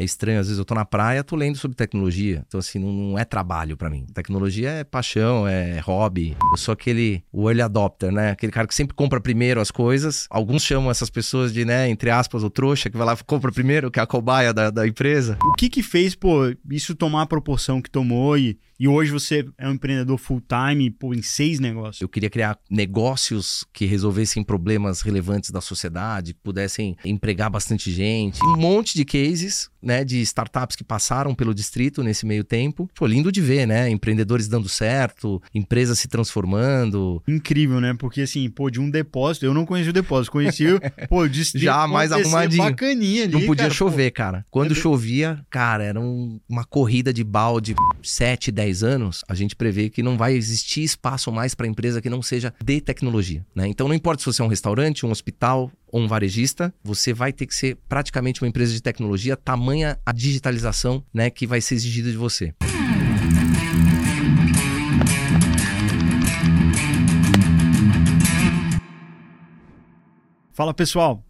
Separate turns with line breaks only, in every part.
é estranho, às vezes eu tô na praia, tô lendo sobre tecnologia. Então, assim, não, não é trabalho para mim. Tecnologia é paixão, é hobby. Eu sou aquele early adopter, né? Aquele cara que sempre compra primeiro as coisas. Alguns chamam essas pessoas de, né, entre aspas, o trouxa, que vai lá e compra primeiro, que é a cobaia da, da empresa.
O que que fez, pô, isso tomar a proporção que tomou e, e hoje você é um empreendedor full-time, pô, em seis negócios?
Eu queria criar negócios que resolvessem problemas relevantes da sociedade, que pudessem empregar bastante gente. Um monte de cases né, de startups que passaram pelo distrito nesse meio tempo. Pô, lindo de ver, né? Empreendedores dando certo, empresas se transformando.
Incrível, né? Porque assim, pô, de um depósito, eu não conheci o depósito, conheci o, pô, o distrito
Já mais arrumadinho.
bacaninha ali,
Não podia
cara,
chover, cara. Quando
É-
chovia, cara, era um- uma corrida de balde 7, 10 anos. A gente prevê que não vai existir espaço mais para empresa que não seja de tecnologia, né? Então não importa se você é um restaurante, um hospital ou um varejista, você vai ter que ser praticamente uma empresa de tecnologia, tamanha a digitalização, né, que vai ser exigida de você.
Fala pessoal,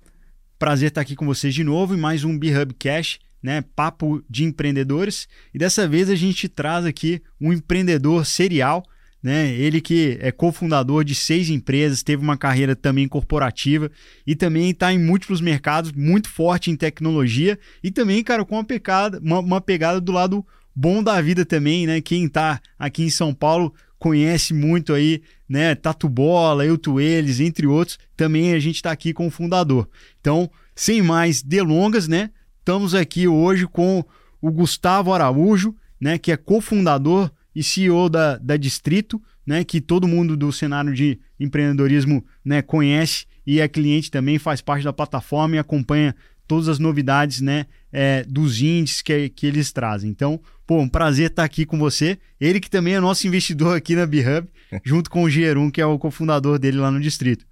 prazer estar aqui com vocês de novo em mais um B-Hub Cash, né? Papo de empreendedores. E dessa vez a gente traz aqui um empreendedor serial, né? Ele que é cofundador de seis empresas, teve uma carreira também corporativa e também está em múltiplos mercados, muito forte em tecnologia e também, cara, com uma pegada, uma, uma pegada do lado bom da vida também, né? Quem está aqui em São Paulo conhece muito aí, né? Tatu Bola, Eu Tu Eles, entre outros. Também a gente está aqui com o fundador. Então, sem mais delongas, né? Estamos aqui hoje com o Gustavo Araújo, né? Que é cofundador e CEO da, da Distrito, né? Que todo mundo do cenário de empreendedorismo né, conhece e é cliente também, faz parte da plataforma e acompanha todas as novidades, né? é, dos índices que, que eles trazem. Então, pô, um prazer estar aqui com você. Ele que também é nosso investidor aqui na B-Hub, junto com o Gerum, que é o cofundador dele lá no distrito.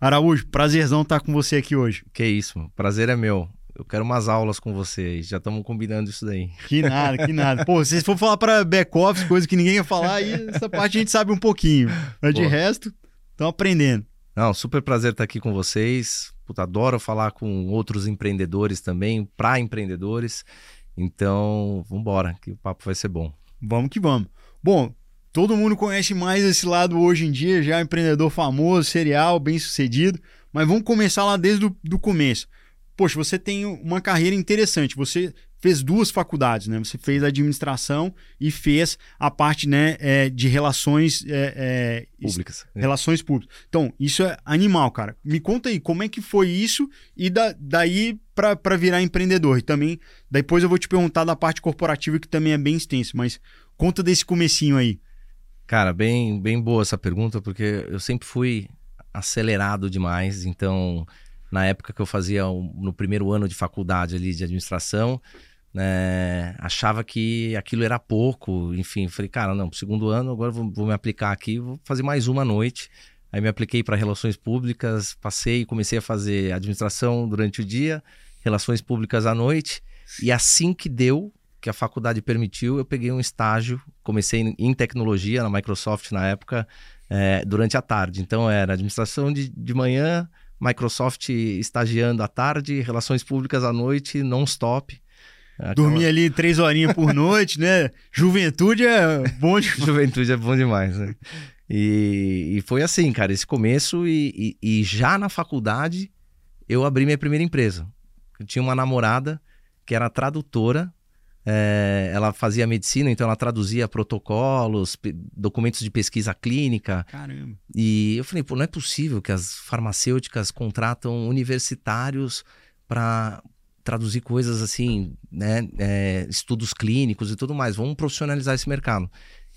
Araújo, prazerzão estar com você aqui hoje.
Que isso, prazer é meu. Eu quero umas aulas com vocês. Já estamos combinando isso daí.
Que nada, que nada. Pô, se for falar para back-office, coisa que ninguém ia falar, aí essa parte a gente sabe um pouquinho. Mas de
Pô.
resto, estão aprendendo.
Não, super prazer estar aqui com vocês. Puta, adoro falar com outros empreendedores também, para empreendedores. Então, vambora, que o papo vai ser bom.
Vamos que vamos. Bom, todo mundo conhece mais esse lado hoje em dia, já empreendedor famoso, serial, bem sucedido. Mas vamos começar lá desde o do começo. Poxa, você tem uma carreira interessante. Você fez duas faculdades, né? Você fez administração e fez a parte né, é, de relações é, é,
Públicas.
Relações públicas. Então, isso é animal, cara. Me conta aí, como é que foi isso e da, daí para virar empreendedor? E também, depois eu vou te perguntar da parte corporativa, que também é bem extensa, mas conta desse comecinho aí.
Cara, bem, bem boa essa pergunta, porque eu sempre fui acelerado demais. Então, na época que eu fazia no primeiro ano de faculdade ali de administração, né, achava que aquilo era pouco. Enfim, falei, cara, não, segundo ano agora vou, vou me aplicar aqui, vou fazer mais uma noite. Aí me apliquei para relações públicas, passei e comecei a fazer administração durante o dia, relações públicas à noite. E assim que deu, que a faculdade permitiu, eu peguei um estágio, comecei em- tecnologia na Microsoft na época, eh, durante a tarde. Então era administração de, de manhã, Microsoft estagiando à tarde, relações públicas à noite, non-stop. Aquela-
Dormir ali três horinhas por noite, né? Juventude é bom de...
Juventude é bom demais, né? E, e foi assim, cara, esse começo e, e- e já na faculdade eu abri minha primeira empresa. Eu tinha uma namorada que era tradutora, eh, ela fazia medicina, então ela traduzia protocolos, documentos de pesquisa clínica,
Caramba.
e eu falei, pô, não é possível que as farmacêuticas contratam universitários para traduzir coisas assim, né? é, estudos clínicos e tudo mais. Vamos profissionalizar esse mercado.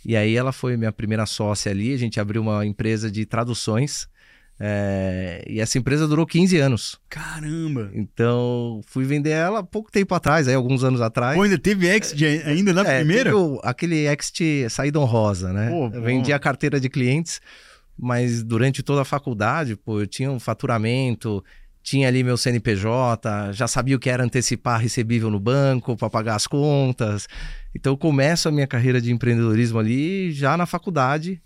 E aí ela foi minha primeira sócia ali. A gente abriu uma empresa de traduções. É, e essa empresa durou 15 anos.
Caramba.
Então, fui vender ela há pouco tempo atrás, aí alguns anos atrás.
Pô, ainda teve exit ainda na
É,
primeira?
teve o- aquele exit saída honrosa, né?
Pô, bom.
vendi a carteira de clientes, mas durante toda a faculdade, pô, eu tinha um faturamento, tinha ali meu CNPJ, já sabia o que era antecipar recebível no banco para pagar as contas. Então, eu começo a minha carreira de empreendedorismo ali já na faculdade.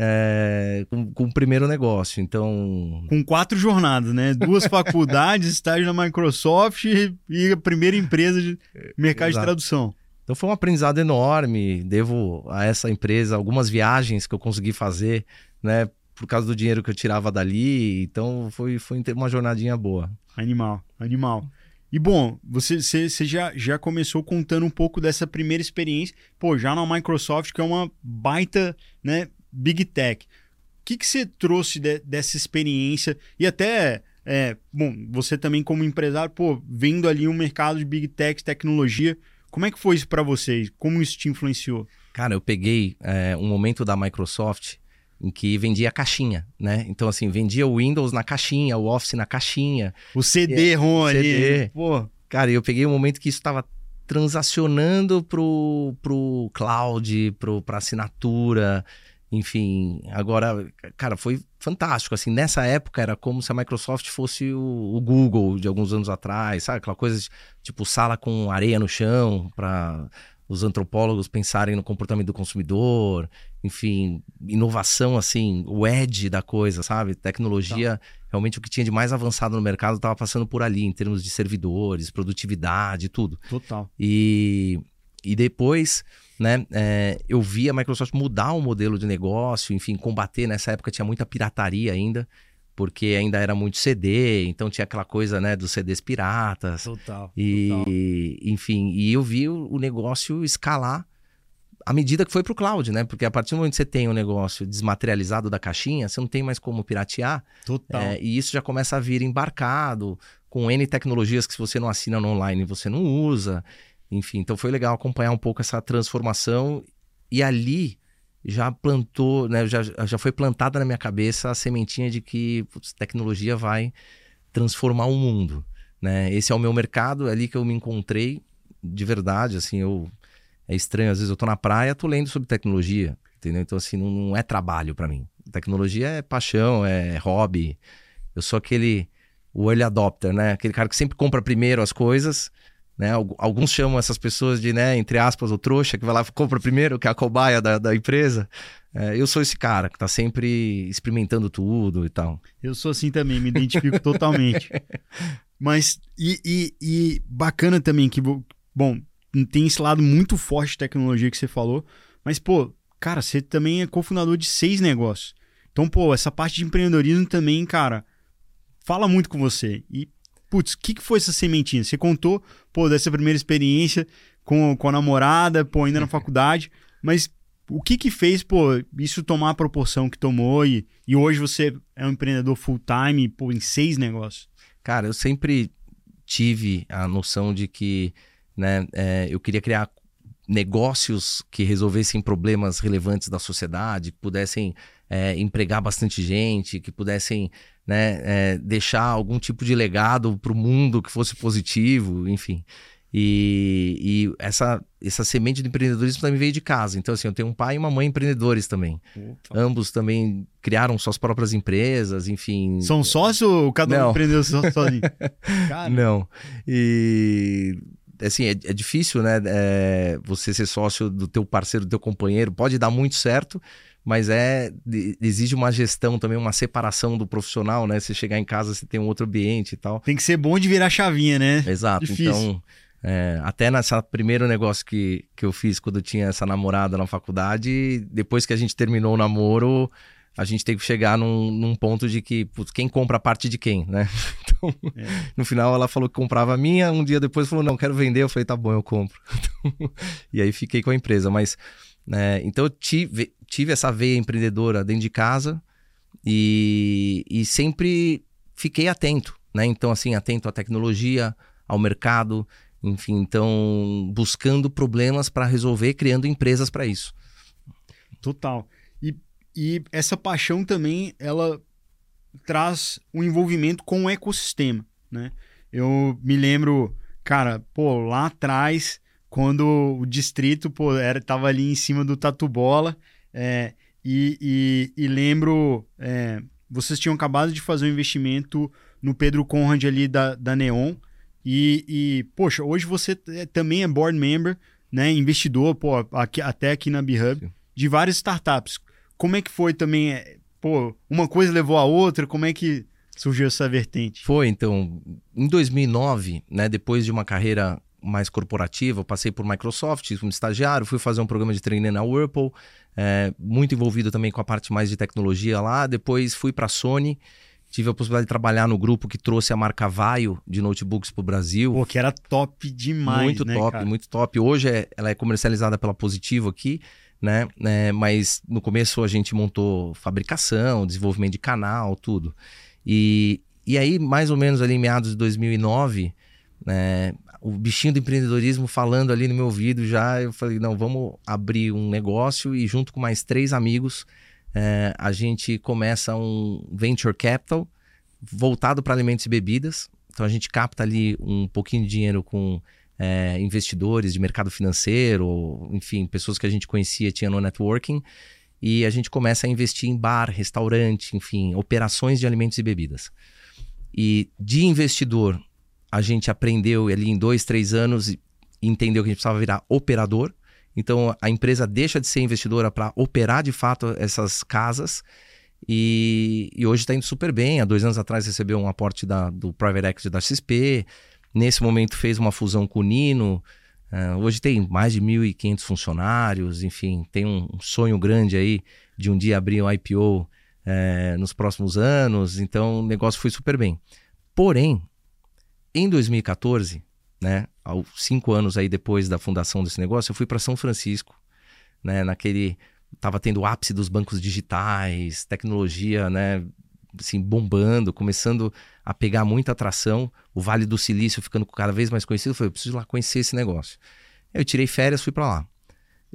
É, com, com, o primeiro negócio. Então.
Com quatro jornadas, né? Duas faculdades, estágio na Microsoft e a primeira empresa de mercado Exato. de tradução.
Então foi um aprendizado enorme. Devo a essa empresa algumas viagens que eu consegui fazer, né? Por causa do dinheiro que eu tirava dali. Então foi, foi uma jornadinha boa.
Animal, animal. E bom, você, você, você, já, já começou contando um pouco dessa primeira experiência, pô, já na Microsoft, que é uma baita né, Big Tech. O que, que você trouxe de, dessa experiência? E até, é, bom, você também como empresário, pô, vendo ali um mercado de Big Tech, tecnologia, como é que foi isso para vocês? Como isso te influenciou?
Cara, eu peguei é, um momento da Microsoft em que vendia caixinha, né? Então, assim, vendia o Windows na caixinha, o Office na caixinha.
O CD-ROM ali. Pô.
Cara, eu peguei um momento que isso estava transacionando pro, pro cloud, pro, pra assinatura, enfim. Agora, cara, foi fantástico, assim, nessa época era como se a Microsoft fosse o, o Google de alguns anos atrás, sabe? Aquela coisa de, tipo sala com areia no chão para os antropólogos pensarem no comportamento do consumidor, enfim, inovação assim, o edge da coisa, sabe? Tecnologia, tá. realmente o que tinha de mais avançado no mercado estava passando por ali, em termos de servidores, produtividade, tudo.
Total.
E, e depois, né, é, eu vi a Microsoft mudar o modelo de negócio, enfim, combater, nessa época tinha muita pirataria ainda, porque ainda era muito CD, então tinha aquela coisa, né, dos CDs piratas.
Total.
E,
total.
enfim, e eu vi o, o negócio escalar à medida que foi para o cloud, né? Porque a partir do momento que você tem um negócio desmaterializado da caixinha, você não tem mais como piratear.
Total.
É, e isso já começa a vir embarcado, com N tecnologias que se você não assina no online, você não usa. Enfim, então foi legal acompanhar um pouco essa transformação. E ali já plantou, né, já, já foi plantada na minha cabeça a sementinha de que putz, tecnologia vai transformar o mundo. Né? Esse é o meu mercado, é ali que eu me encontrei de verdade. Assim, eu é estranho, às vezes eu tô na praia, tô lendo sobre tecnologia, entendeu? Então, assim, não, não é trabalho para mim. Tecnologia é paixão, é hobby. Eu sou aquele, o early adopter, né? Aquele cara que sempre compra primeiro as coisas né? Alguns chamam essas pessoas de, né, entre aspas, o trouxa, que vai lá e compra primeiro, que é a cobaia da, da empresa. É, eu sou esse cara que está sempre experimentando tudo e tal.
Eu sou assim também, me identifico totalmente. Mas, e, e, e, bacana também que, bom, tem esse lado muito forte de tecnologia que você falou, mas, pô, cara, você também é cofundador de seis negócios. Então, pô, essa parte de empreendedorismo também, cara, fala muito com você. E putz, o que, que foi essa sementinha? Você contou, pô, dessa primeira experiência com, com a namorada, pô, ainda na faculdade, mas o que que fez, pô, isso tomar a proporção que tomou e, e hoje você é um empreendedor full-time, pô, em seis negócios?
Cara, eu sempre tive a noção de que, né, é, eu queria criar negócios que resolvessem problemas relevantes da sociedade, que pudessem é, empregar bastante gente, que pudessem né, é, deixar algum tipo de legado para o mundo que fosse positivo, enfim. E, e, essa, essa semente de empreendedorismo também veio de casa. Então, assim, eu tenho um pai e uma mãe empreendedores também. Opa. Ambos também criaram suas próprias empresas, enfim.
São sócios ou cada um empreendeu sozinho?
Não. E assim, é, é difícil, né? É, você ser sócio do teu parceiro, do teu companheiro. Pode dar muito certo, mas é exige uma gestão também, uma separação do profissional, né? Você chegar em casa, você tem um outro ambiente e tal.
Tem que ser bom de virar chavinha, né?
Exato. Difícil. Então, é, até nesse primeiro negócio que, que eu fiz quando eu tinha essa namorada na faculdade, depois que a gente terminou o namoro, a gente tem que chegar num, num ponto de que putz, quem compra a parte de quem, né? Então, é. no final ela falou que comprava a minha, um dia depois falou, não, quero vender. Eu falei, tá bom, eu compro. Então, e aí fiquei com a empresa, mas né? Então eu tive, tive essa veia empreendedora dentro de casa e, e sempre fiquei atento, né? Então, assim, atento à tecnologia, ao mercado, enfim, então buscando problemas para resolver, criando empresas para isso.
Total. E, e essa paixão também, ela traz um envolvimento com o ecossistema, né? Eu me lembro, cara, pô, lá atrás quando o distrito pô, era, tava ali em cima do Tatu Bola. É, e, e, e, lembro, é, vocês tinham acabado de fazer um investimento no Pedro Conrad ali da, da Neon. E, e, poxa, hoje você é, também é board member, né, investidor, pô, aqui, até aqui na BeHub, de várias startups. como é que foi também? é, Pô, uma coisa levou a outra, como é que surgiu essa vertente?
Foi, então, em 2009, né, depois de uma carreira mais corporativa, eu passei por Microsoft, como estagiário, fui fazer um programa de treininho na Whirlpool, é, muito envolvido também com a parte mais de tecnologia lá. Depois fui para a Sony, tive a possibilidade de trabalhar no grupo que trouxe a marca Vaio de notebooks para o Brasil.
Pô, que era top demais,
muito
né,
top,
cara?
muito top. Hoje é- ela é comercializada pela Positivo aqui, né? É, mas no começo a gente montou fabricação, desenvolvimento de canal, tudo. E, e aí, mais ou menos ali em meados de 2009, né, o bichinho do empreendedorismo falando ali no meu ouvido já, eu falei, não, vamos abrir um negócio e junto com mais três amigos, é, a gente começa um venture capital voltado para alimentos e bebidas. Então a gente capta ali um pouquinho de dinheiro com é, investidores de mercado financeiro, enfim, pessoas que a gente conhecia, tinha no networking, e a gente começa a investir em bar, restaurante, enfim, operações de alimentos e bebidas. E de investidor, a gente aprendeu ali em dois, três anos e entendeu que a gente precisava virar operador. Então a empresa deixa de ser investidora para operar de fato essas casas. E, e hoje está indo super bem. Há dois anos atrás recebeu um aporte da, do Private Equity da XP. Nesse momento fez uma fusão com o Nino. Uh, hoje tem mais de 1.500 funcionários. Enfim, tem um sonho grande aí de um dia abrir um IPO eh, nos próximos anos. Então o negócio foi super bem. Porém, em 2014, né, aos cinco anos aí depois da fundação desse negócio, eu fui para São Francisco, né, naquele tava tendo o ápice dos bancos digitais, tecnologia, né, assim, bombando, começando a pegar muita atração, o Vale do Silício ficando cada vez mais conhecido, eu falei, eu preciso ir lá conhecer esse negócio. Eu tirei férias, fui para lá.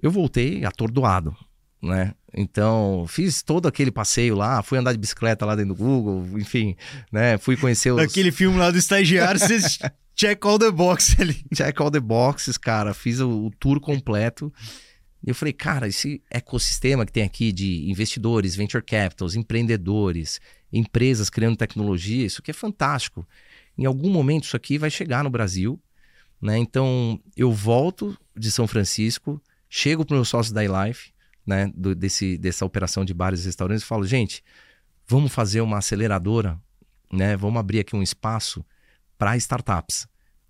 Eu voltei atordoado, né? Então, fiz todo aquele passeio lá, fui andar de bicicleta lá dentro do Google, enfim, né? Fui conhecer os...
Aquele filme lá do estagiário, vocês check all the box ali.
Check all the boxes, cara. Fiz o, o tour completo. E eu falei, cara, esse ecossistema que tem aqui de investidores, venture capitals, empreendedores, empresas criando tecnologia, isso aqui é fantástico. Em algum momento isso aqui vai chegar no Brasil, né? Então eu volto de São Francisco, chego para o meu sócio da iLife, né? Do, desse, dessa operação de bares e restaurantes e falo, gente, vamos fazer uma aceleradora, né? Vamos abrir aqui um espaço para startups.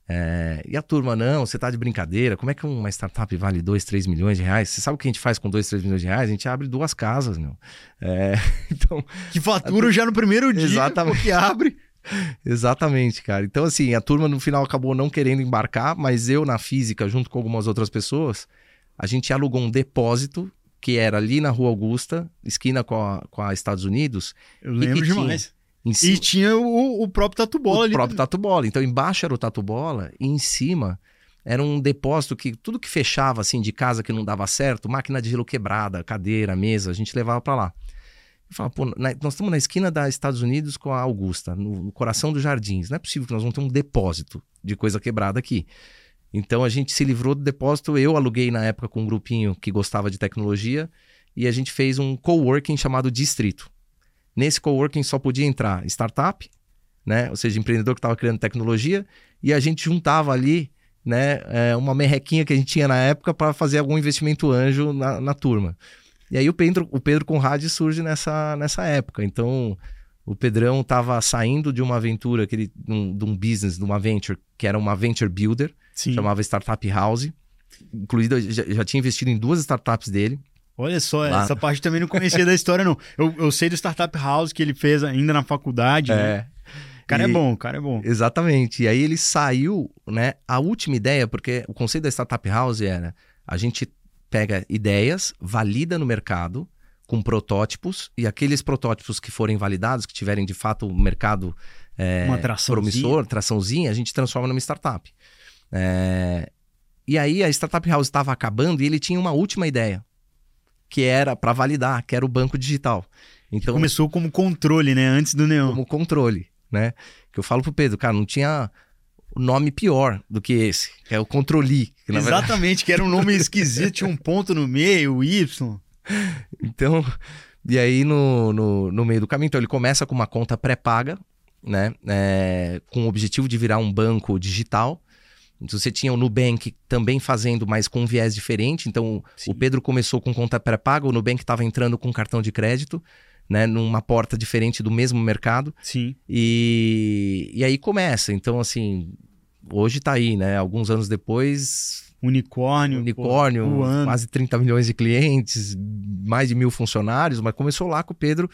É, e a turma, não, você tá de brincadeira, como é que uma startup vale 2, 3 milhões de reais? Você sabe o que a gente faz com 2, 3 milhões de reais? A gente abre duas casas, meu. É, então,
Que fatura já no primeiro dia,
Exatamente.
porque abre.
exatamente, cara. Então, assim, a turma no final acabou não querendo embarcar, mas eu, na física, junto com algumas outras pessoas, a gente alugou um depósito que era ali na Rua Augusta, esquina com a, com a Estados Unidos.
Eu
E
lembro
tinha?
demais.
Em
E
cima,
tinha o, o próprio Tatu Bola
o
ali.
próprio Tatu Bola. Então, embaixo era o Tatu Bola e em cima era um depósito que tudo que fechava assim de casa que não dava certo, máquina de gelo quebrada, cadeira, mesa, a gente levava para lá. Eu falava, pô, na- nós estamos na esquina da Estados Unidos com a Augusta, no, no coração dos jardins. Não é possível que nós vamos ter um depósito de coisa quebrada aqui. Então a gente se livrou do depósito. Eu aluguei na época com um grupinho que gostava de tecnologia e a gente fez um coworking chamado Distrito. Nesse coworking só podia entrar startup, né? Ou seja, empreendedor que estava criando tecnologia, e a gente juntava ali, né, é, uma merrequinha que a gente tinha na época para fazer algum investimento anjo na, na turma. E aí o Pedro, o Pedro Conrad surge nessa, nessa época. Então, o Pedrão estava saindo de uma aventura, que ele, um, de um business, de uma venture, que era uma venture builder,
Sim.
chamava Startup House. Incluído, eu já, já tinha investido em duas startups dele.
Olha só,
Lá.
essa parte também não conhecia da história, não. Eu, eu sei do Startup House que ele fez ainda na faculdade. né? O cara é
E-
bom, o cara é bom.
Exatamente. E aí ele saiu, né? A última ideia, porque o conceito da Startup House era a gente pega ideias, valida no mercado com protótipos e aqueles protótipos que forem validados, que tiverem de fato o mercado é, promissor, traçãozinha, a gente transforma numa startup. É, E aí a Startup House estava acabando e ele tinha uma última ideia, que era para validar, que era o banco digital. Então,
Começou como controle, né? Antes do Neon.
como controle, né? Que eu falo pro Pedro, cara, não tinha nome pior do que esse, que é o controle. Que na verdade-
Exatamente, que era um nome esquisito, tinha um ponto no meio, Y.
Então, e aí no, no, no meio do caminho, então ele começa com uma conta pré-paga, né? É, com o objetivo de virar um banco digital. Então, você tinha o Nubank também fazendo, mas com um viés diferente. Então, Sim. o Pedro começou com conta pré-paga, o Nubank estava entrando com cartão de crédito, né? Numa porta diferente do mesmo mercado.
Sim.
E, e aí começa. Então, assim, hoje está aí, né? Alguns anos depois.
Unicórnio.
Unicórnio, pô, quase 30 milhões de clientes, mais de mil funcionários, mas começou lá com o Pedro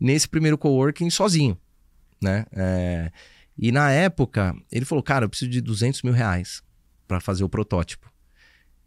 nesse primeiro coworking sozinho, né? É... E na época, ele falou, cara, eu preciso de 200 mil reais para fazer o protótipo.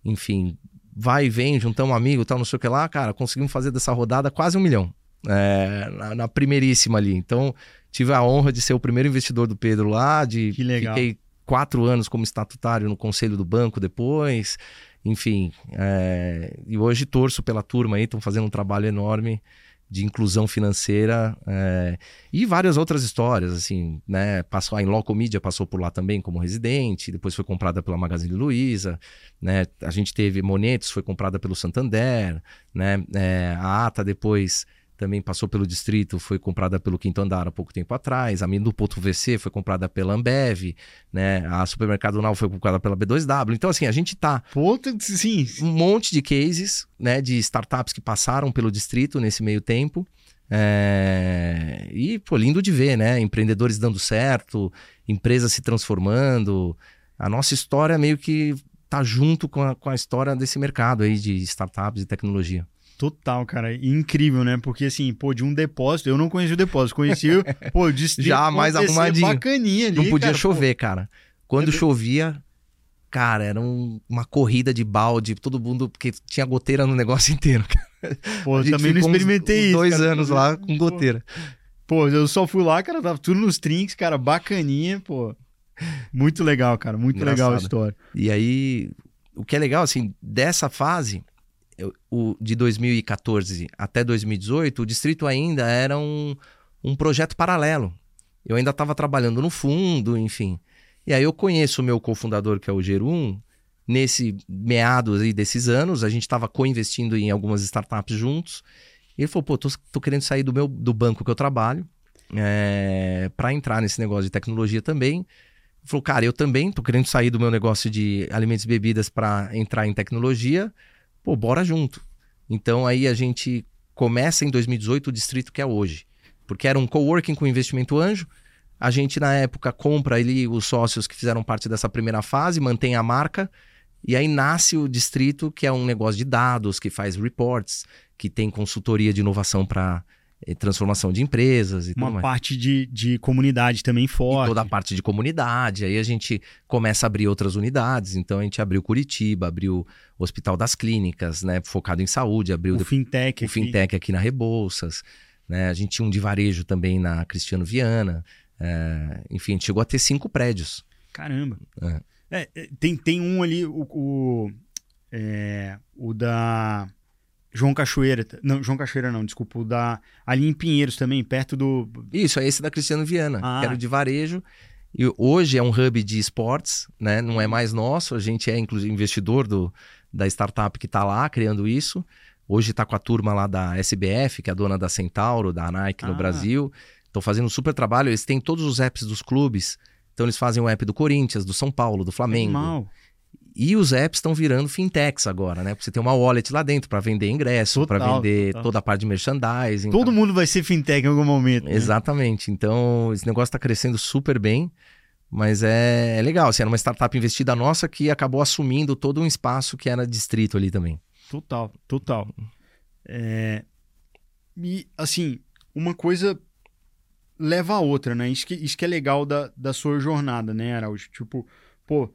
Enfim, vai e vem, juntamos um amigo, tal, não sei o que lá, cara, conseguimos fazer dessa rodada quase um milhão. É, na, na, primeiríssima ali. Então, tive a honra de ser o primeiro investidor do Pedro lá, de
que legal.
fiquei quatro anos como estatutário no conselho do banco depois. Enfim, é, e hoje torço pela turma aí, estão fazendo um trabalho enorme de inclusão financeira é, e várias outras histórias, assim, né? Passou a Inloco Media passou por lá também como residente, depois foi comprada pela Magazine Luiza, né? A gente teve Monetos, foi comprada pelo Santander, né? É, a Ata depois também passou pelo distrito, foi comprada pelo Quinto Andar há pouco tempo atrás. A Minuto VC foi comprada pela Ambev, né? A Supermercado Nau foi comprada pela B2W. Então, assim, a gente tá.
Puta, sim.
Um monte de cases, né? De startups que passaram pelo distrito nesse meio tempo. É... E, pô, lindo de ver, né? Empreendedores dando certo, empresas se transformando. A nossa história meio que tá junto com a, com a história desse mercado aí de startups e tecnologia.
Total, cara. Incrível, né? Porque assim, pô, de um depósito, eu não conheci o depósito, conheci o, pô, de
Já mais arrumadinho.
bacaninha ali,
Não podia
cara,
chover, pô. cara. Quando é chovia, cara, era um, uma corrida de balde, todo mundo, porque tinha goteira no negócio inteiro.
Pô, eu também não experimentei uns, isso.
Dois cara, anos lá com goteira.
Pô, eu só fui lá, cara, tava tudo nos trinks, cara, bacaninha, pô. Muito legal, cara, muito Engraçado. legal a história.
E aí, o que é legal, assim, dessa fase, o, de 2014 até 2018, o distrito ainda era um, um projeto paralelo. Eu ainda estava trabalhando no fundo, enfim. E aí eu conheço o meu cofundador, que é o Gerum, nesse meados aí desses anos, a gente estava co-investindo em algumas startups juntos. E ele falou, pô, tô, tô querendo sair do meu do banco que eu trabalho é, eh, para entrar nesse negócio de tecnologia também. Ele falou, cara, eu também tô querendo sair do meu negócio de alimentos e bebidas para entrar em tecnologia pô, bora junto. Então aí a gente começa em 2018 o distrito que é hoje. Porque era um coworking com investimento anjo. A gente, na época, compra ali os sócios que fizeram parte dessa primeira fase, mantém a marca. E aí nasce o distrito, que é um negócio de dados, que faz reports, que tem consultoria de inovação para transformação de empresas e
Uma
tudo
parte de, de comunidade também forte.
E toda a parte de comunidade. Aí a gente começa a abrir outras unidades. Então a gente abriu Curitiba, abriu o Hospital das Clínicas, né? Focado em saúde, abriu
o Fintech,
o aqui. Fintech aqui na Rebouças. Né? A gente tinha um de varejo também na Cristiano Viana. É... Enfim, a gente chegou a ter cinco prédios.
Caramba. É. É, é tem, tem um ali, o, o, é, o da João Cachoeira. Não, João Cachoeira não, desculpa. O da. Ali em Pinheiros também, perto do.
Isso, é esse da Cristiano Viana, ah. que era de varejo. E hoje é um hub de esportes, né? Não é mais nosso. A gente é, inclusive, investidor do, da startup que está lá criando isso. Hoje está com a turma lá da SBF, que é a dona da Centauro, da Nike ah. no Brasil. Estão fazendo um super trabalho. Eles têm todos os apps dos clubes. Então eles fazem o app do Corinthians, do São Paulo, do Flamengo.
Mal.
E os apps estão virando fintechs agora, né? Porque você tem uma wallet lá dentro para vender ingresso, para vender total. toda a parte de merchandising.
Todo mundo vai ser fintech em algum momento. Né?
Exatamente. Então, esse negócio está crescendo super bem. Mas é, é legal, assim, era uma startup investida nossa que acabou assumindo todo um espaço que era distrito ali também.
Total, total. É... E, assim, uma coisa leva a outra, né? Isso que, isso que é legal da, da sua jornada, né, Araújo? Tipo, pô,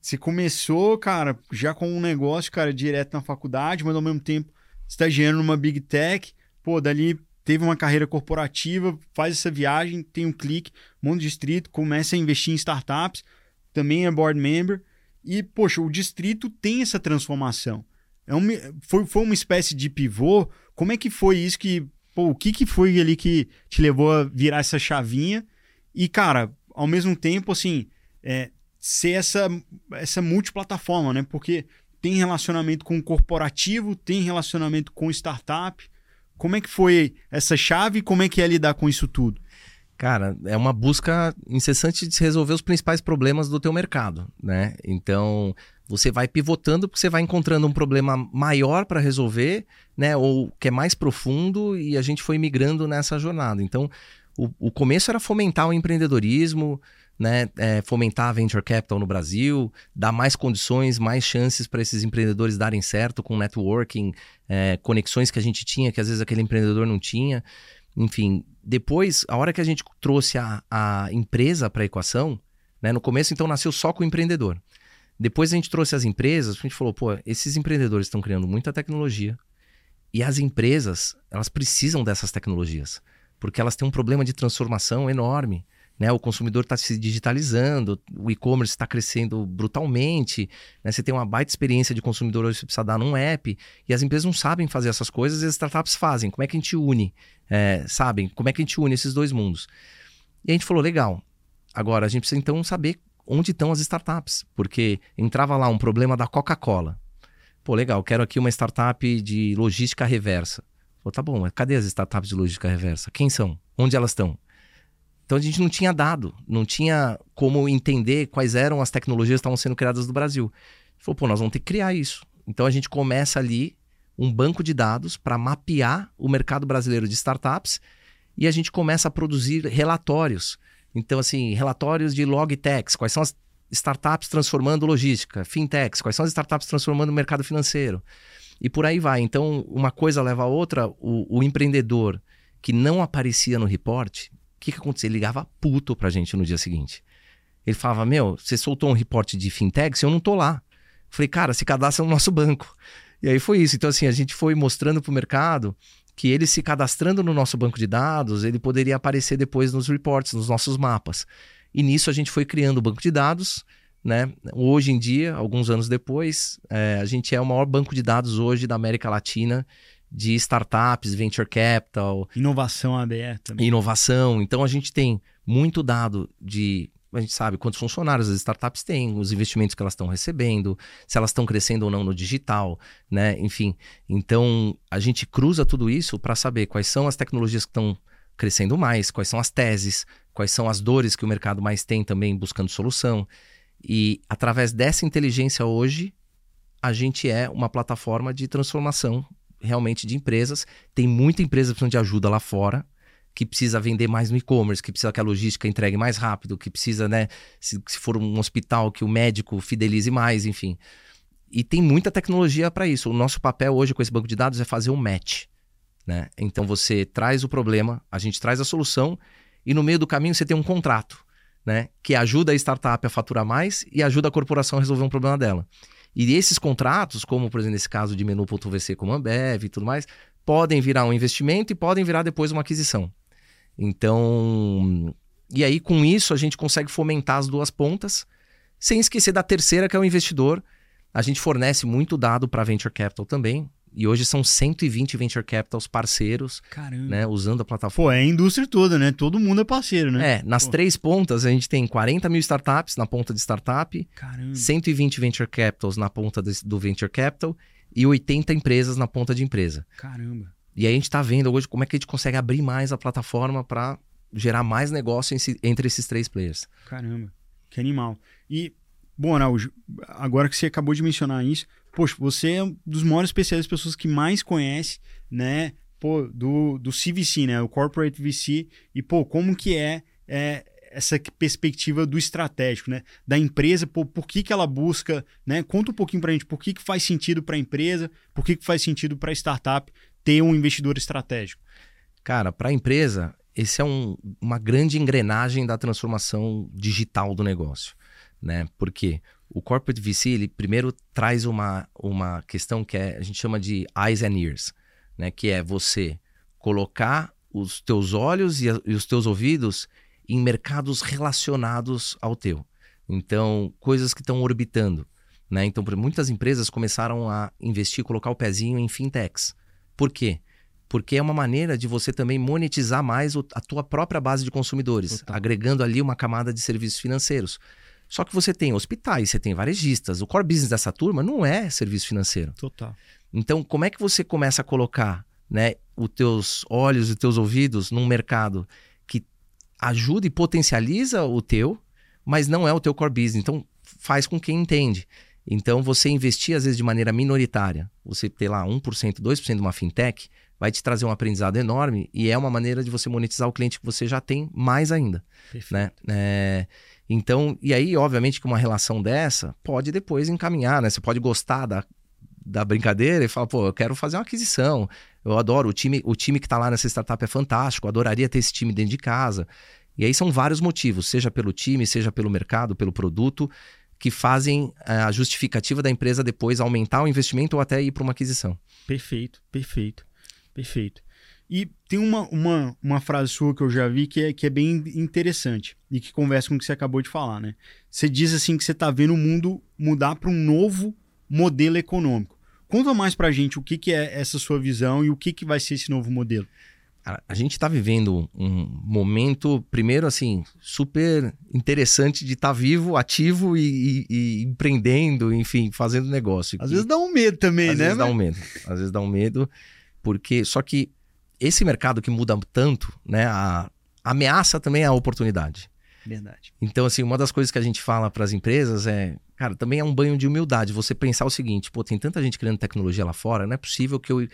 você começou, cara, já com um negócio, cara, direto na faculdade, mas ao mesmo tempo estagiando numa big tech. Pô, dali teve uma carreira corporativa, faz essa viagem, tem um clique, mundo distrito, começa a investir em startups, também é board member. E, poxa, o distrito tem essa transformação. É uma, foi, foi uma espécie de pivô. Como é que foi isso que. Pô, o que, que foi ali que te levou a virar essa chavinha? E, cara, ao mesmo tempo, assim, é, ser essa, essa multiplataforma, né? Porque tem relacionamento com o corporativo, tem relacionamento com startup. Como é que foi essa chave como é que é lidar com isso tudo?
Cara, é uma busca incessante de resolver os principais problemas do teu mercado, né? Então, você vai pivotando porque você vai encontrando um problema maior para resolver, né? Ou que é mais profundo e a gente foi migrando nessa jornada. Então, o, o começo era fomentar o empreendedorismo, né? É, fomentar a venture capital no Brasil, dar mais condições, mais chances para esses empreendedores darem certo com networking, é, conexões que a gente tinha que às vezes aquele empreendedor não tinha. Enfim, depois, a hora que a gente trouxe a, a empresa para a equação, né, no começo, então, nasceu só com o empreendedor. Depois a gente trouxe as empresas, a gente falou, pô, esses empreendedores estão criando muita tecnologia e as empresas, elas precisam dessas tecnologias, porque elas têm um problema de transformação enorme. Né? O consumidor está se digitalizando, o e-commerce está crescendo brutalmente, né? você tem uma baita experiência de consumidor hoje, você precisa dar num app, e as empresas não sabem fazer essas coisas e as startups fazem. Como é que a gente une? É, sabem? Como é que a gente une esses dois mundos? E a gente falou, legal, agora a gente precisa então saber onde estão as startups, porque entrava lá um problema da Coca-Cola. Pô, legal, quero aqui uma startup de logística reversa. Pô, tá bom, cadê as startups de logística reversa? Quem são? Onde elas estão? Então a gente não tinha dado, não tinha como entender quais eram as tecnologias que estavam sendo criadas no Brasil. Falou, pô, nós vamos ter que criar isso. Então a gente começa ali um banco de dados para mapear o mercado brasileiro de startups e a gente começa a produzir relatórios. Então, assim, relatórios de logtechs, quais são as startups transformando logística, fintechs, quais são as startups transformando o mercado financeiro. E por aí vai. Então, uma coisa leva a outra, o, o empreendedor que não aparecia no report, que, que acontecia? Ele ligava puto pra gente no dia seguinte. Ele falava: Meu, você soltou um reporte de fintechs, eu não tô lá. Eu falei, cara, se cadastra no nosso banco. E aí foi isso. Então, assim, a gente foi mostrando pro mercado que ele se cadastrando no nosso banco de dados, ele poderia aparecer depois nos reports, nos nossos mapas. E nisso a gente foi criando o banco de dados. Né? Hoje em dia, alguns anos depois, é, a gente é o maior banco de dados hoje da América Latina de startups, venture capital.
Inovação aberta.
Inovação. Então a gente tem muito dado de. A gente sabe quantos funcionários as startups têm, os investimentos que elas estão recebendo, se elas estão crescendo ou não no digital, né? Enfim. Então a gente cruza tudo isso para saber quais são as tecnologias que estão crescendo mais, quais são as teses, quais são as dores que o mercado mais tem também buscando solução. E através dessa inteligência hoje, a gente é uma plataforma de transformação realmente de empresas. Tem muita empresa precisando de ajuda lá fora, que precisa vender mais no e-commerce, que precisa que a logística entregue mais rápido, que precisa, né, se, se for um hospital, que o médico fidelize mais, enfim. E tem muita tecnologia para isso. O nosso papel hoje com esse banco de dados é fazer um match. Né? Então você traz o problema, a gente traz a solução e no meio do caminho você tem um contrato, né? Que ajuda a startup a faturar mais e ajuda a corporação a resolver um problema dela. E esses contratos, como por exemplo nesse caso de menu.vc com Ambev e tudo mais, podem virar um investimento e podem virar depois uma aquisição. Então, e aí com isso a gente consegue fomentar as duas pontas, sem esquecer da terceira que é o investidor. A gente fornece muito dado para venture capital também. E hoje são 120 venture capitals parceiros, Caramba. né, usando a plataforma.
Pô, é a indústria toda, né? Todo mundo é parceiro, né?
É, nas Pô. três pontas a gente tem 40 mil startups na ponta de startup, Caramba. 120 venture capitals na ponta de, do venture capital e 80 empresas na ponta de empresa.
Caramba.
E aí a gente está vendo hoje como é que a gente consegue abrir mais a plataforma para gerar mais negócio entre esses três players.
Caramba, que animal. E, bom, Araújo, agora que você acabou de mencionar isso, poxa, você é um dos maiores especialistas, pessoas que mais conhece, né, pô, do, do CVC, né, o Corporate VC, e, pô, como que é, é essa perspectiva do estratégico, né, da empresa, pô, por que que ela busca, né, conta um pouquinho pra gente, por que que faz sentido para a empresa, por que que faz sentido para a startup ter um investidor estratégico?
Cara, para a empresa, esse é um, uma grande engrenagem da transformação digital do negócio, né, porque o corporate VC, ele primeiro traz uma, uma questão que é, a gente chama de eyes and ears, né? Que é você colocar os teus olhos e, a, e os teus ouvidos em mercados relacionados ao teu. Então, coisas que estão orbitando, né? Então, muitas empresas começaram a investir, colocar o pezinho em fintechs. Por quê? Porque é uma maneira de você também monetizar mais a tua própria base de consumidores, Total. agregando ali uma camada de serviços financeiros. Só que você tem hospitais, você tem varejistas. O core business dessa turma não é serviço financeiro.
Total.
Então, como é que você começa a colocar né, os teus olhos e teus ouvidos num mercado que ajuda e potencializa o teu, mas não é o teu core business. Então, faz com quem entende. Então, você investir, às vezes, de maneira minoritária, você ter lá 1%, 2% de uma fintech, vai te trazer um aprendizado enorme e é uma maneira de você monetizar o cliente que você já tem mais ainda. Né? É, então, e aí, obviamente, que uma relação dessa pode depois encaminhar, né? Você pode gostar da, da brincadeira e falar, pô, eu quero fazer uma aquisição. Eu adoro, o time, o time que está lá nessa startup é fantástico, eu adoraria ter esse time dentro de casa. E aí são vários motivos, seja pelo time, seja pelo mercado, pelo produto, que fazem eh, a justificativa da empresa depois aumentar o investimento ou até ir para uma aquisição.
Perfeito, perfeito, perfeito. E tem uma, uma, uma frase sua que eu já vi que é, que é bem interessante e que conversa com o que você acabou de falar, né? Você diz assim que você está vendo o mundo mudar para um novo modelo econômico. Conta mais para a gente o que, que é essa sua visão e o que, que vai ser esse novo modelo
a gente está vivendo um momento, primeiro, assim, super interessante de estar tá vivo, ativo e, e, e, empreendendo, enfim, fazendo negócio.
Às vezes dá um medo também,
Às
né?
Às vezes dá um medo. Às vezes dá um medo, porque. Só que esse mercado que muda tanto, né? A, ameaça também a oportunidade.
Verdade.
Então, assim, uma das coisas que a gente fala para as empresas é, cara, também é um banho de humildade. Você pensar o seguinte, pô, tem tanta gente criando tecnologia lá fora, não é possível que eu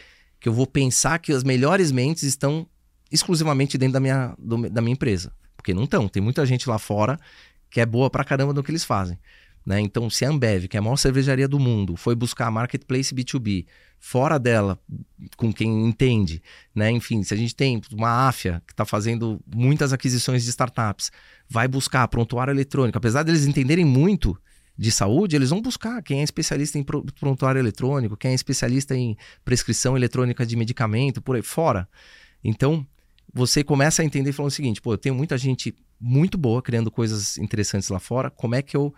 que eu vou pensar que as melhores mentes estão exclusivamente dentro da minha, do, da minha empresa. Porque não estão. Tem muita gente lá fora que é boa pra caramba no que eles fazem. Né? Então, se a Ambev, que é a maior cervejaria do mundo, foi buscar a marketplace B2B fora dela, com quem entende, né? enfim, se a gente tem uma AFIA que está fazendo muitas aquisições de startups, vai buscar prontuário eletrônico, apesar deles entenderem muito de saúde, eles vão buscar quem é especialista em prontuário eletrônico, quem é especialista em prescrição eletrônica de medicamento, por aí fora. Então, você começa a entender falando o seguinte: pô, eu tenho muita gente muito boa criando coisas interessantes lá fora, como é que eu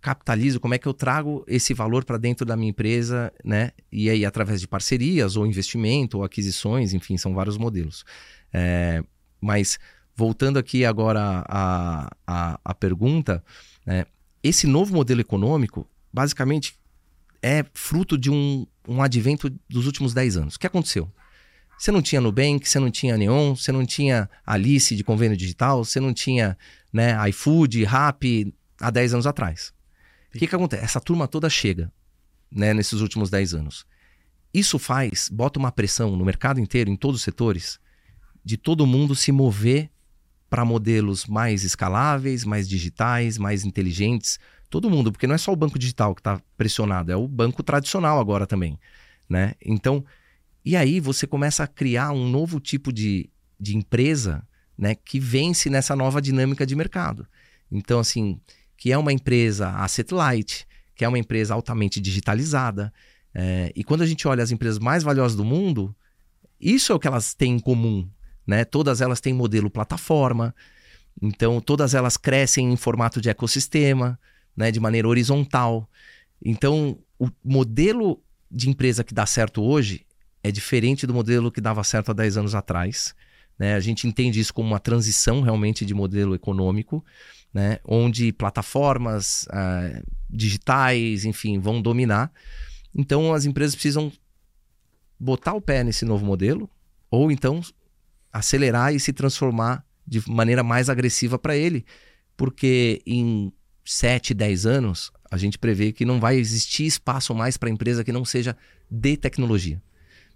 capitalizo, como é que eu trago esse valor para dentro da minha empresa, né? E aí, através de parcerias, ou investimento, ou aquisições, enfim, são vários modelos. É, mas, voltando aqui agora à, à, à pergunta, né? esse novo modelo econômico, basicamente, é fruto de um, um advento dos últimos 10 anos. O que aconteceu? Você não tinha Nubank, você não tinha Neon, você não tinha Alice de convênio digital, você não tinha né, iFood, Rappi há 10 anos atrás. O que, que acontece? Essa turma toda chega né, nesses últimos 10 anos. Isso faz, bota uma pressão no mercado inteiro, em todos os setores, de todo mundo se mover para modelos mais escaláveis, mais digitais, mais inteligentes. Todo mundo, porque não é só o banco digital que está pressionado, é o banco tradicional agora também. Né? Então, e aí você começa a criar um novo tipo de, de empresa né, que vence nessa nova dinâmica de mercado. Então, assim, que é uma empresa asset light, que é uma empresa altamente digitalizada. É, e quando a gente olha as empresas mais valiosas do mundo, isso é o que elas têm em comum, né? Todas elas têm modelo plataforma, então todas elas crescem em formato de ecossistema, né? de maneira horizontal. Então, o modelo de empresa que dá certo hoje é diferente do modelo que dava certo há 10 anos atrás. Né? A gente entende isso como uma transição realmente de modelo econômico, né? onde plataformas uh, digitais, enfim, vão dominar. Então, as empresas precisam botar o pé nesse novo modelo, ou então acelerar e se transformar de maneira mais agressiva para ele, porque em 7, 10 anos a gente prevê que não vai existir espaço mais para empresa que não seja de tecnologia.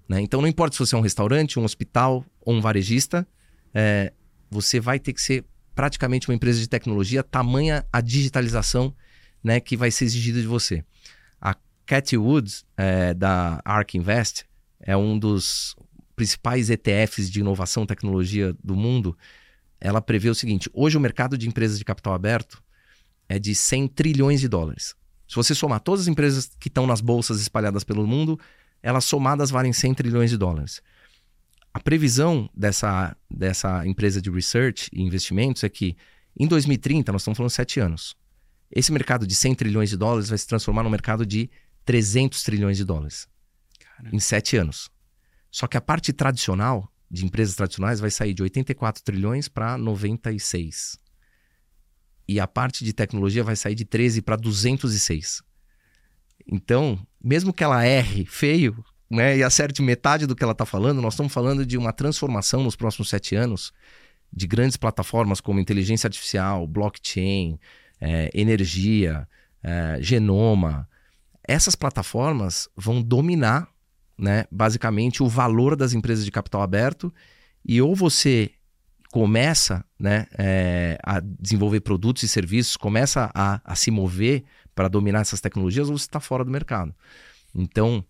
Né? Então não importa se você é um restaurante, um hospital ou um varejista, é, você vai ter que ser praticamente uma empresa de tecnologia, tamanha a digitalização né, que vai ser exigida de você. A Cathy Woods, é, da ARK Invest, é um dos principais ETFs de inovação e tecnologia do mundo, ela prevê o seguinte: hoje o mercado de empresas de capital aberto é de 100 trilhões de dólares. Se você somar todas as empresas que estão nas bolsas espalhadas pelo mundo, elas somadas valem 100 trilhões de dólares. A previsão dessa, dessa empresa de research e investimentos é que em 2030, nós estamos falando sete anos, esse mercado de 100 trilhões de dólares vai se transformar num mercado de 300 trilhões de dólares. Caramba. Em sete anos. Só que a parte tradicional, de empresas tradicionais, vai sair de 84 trilhões para 96. E a parte de tecnologia vai sair de 13 para 206. Então, mesmo que ela erre feio né, e acerte metade do que ela está falando, nós estamos falando de uma transformação nos próximos sete anos de grandes plataformas como inteligência artificial, blockchain, é, energia, é, genoma, essas plataformas vão dominar, né, basicamente, o valor das empresas de capital aberto. E ou você começa né, é, a desenvolver produtos e serviços, começa a, a se mover para dominar essas tecnologias, ou você está fora do mercado. Então,